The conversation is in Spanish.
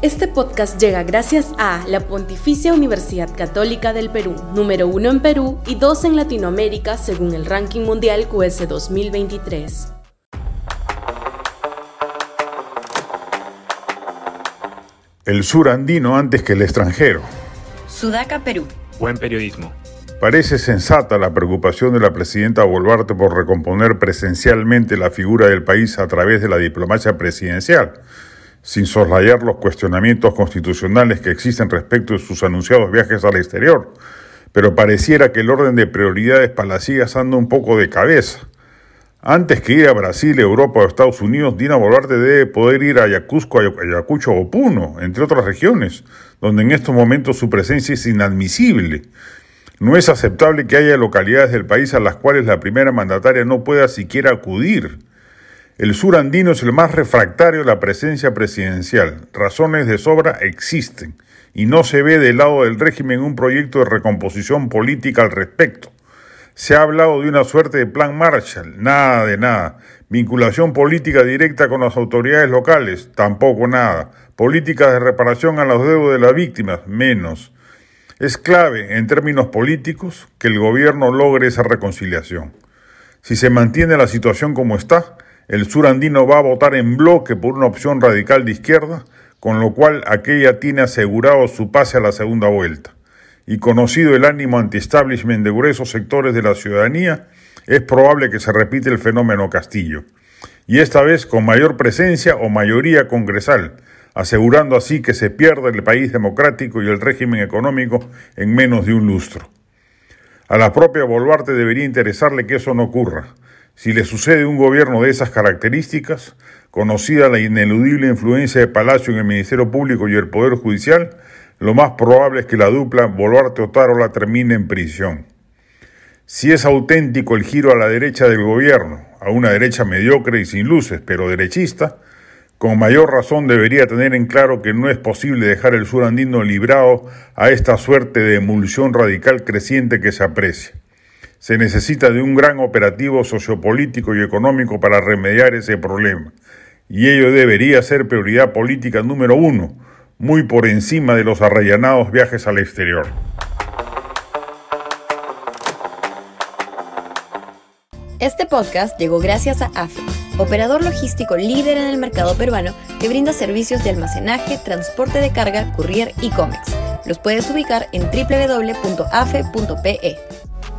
Este podcast llega gracias a la Pontificia Universidad Católica del Perú, número uno en Perú y dos en Latinoamérica según el ranking mundial QS 2023. El sur andino antes que el extranjero. Sudaca, Perú. Buen periodismo. Parece sensata la preocupación de la presidenta Boluarte por recomponer presencialmente la figura del país a través de la diplomacia presidencial sin soslayar los cuestionamientos constitucionales que existen respecto de sus anunciados viajes al exterior, pero pareciera que el orden de prioridades palacías anda un poco de cabeza. Antes que ir a Brasil, Europa o Estados Unidos, Dina Boluarte debe poder ir a Ayacucho, Ayacucho o Puno, entre otras regiones, donde en estos momentos su presencia es inadmisible. No es aceptable que haya localidades del país a las cuales la primera mandataria no pueda siquiera acudir. El sur andino es el más refractario a la presencia presidencial. Razones de sobra existen y no se ve del lado del régimen un proyecto de recomposición política al respecto. Se ha hablado de una suerte de plan Marshall, nada de nada. Vinculación política directa con las autoridades locales, tampoco nada. Políticas de reparación a los deudos de las víctimas, menos. Es clave, en términos políticos, que el gobierno logre esa reconciliación. Si se mantiene la situación como está, el sur andino va a votar en bloque por una opción radical de izquierda, con lo cual aquella tiene asegurado su pase a la segunda vuelta. Y conocido el ánimo anti-establishment de gruesos sectores de la ciudadanía, es probable que se repite el fenómeno Castillo, y esta vez con mayor presencia o mayoría congresal, asegurando así que se pierde el país democrático y el régimen económico en menos de un lustro. A la propia Boluarte debería interesarle que eso no ocurra, si le sucede un gobierno de esas características, conocida la ineludible influencia de Palacio en el Ministerio Público y el Poder Judicial, lo más probable es que la dupla Boluarte-Otárola termine en prisión. Si es auténtico el giro a la derecha del gobierno, a una derecha mediocre y sin luces, pero derechista, con mayor razón debería tener en claro que no es posible dejar el sur andino librado a esta suerte de emulsión radical creciente que se aprecia. Se necesita de un gran operativo sociopolítico y económico para remediar ese problema. Y ello debería ser prioridad política número uno, muy por encima de los arrellanados viajes al exterior. Este podcast llegó gracias a AFE, operador logístico líder en el mercado peruano que brinda servicios de almacenaje, transporte de carga, courier y cómics. Los puedes ubicar en www.afe.pe.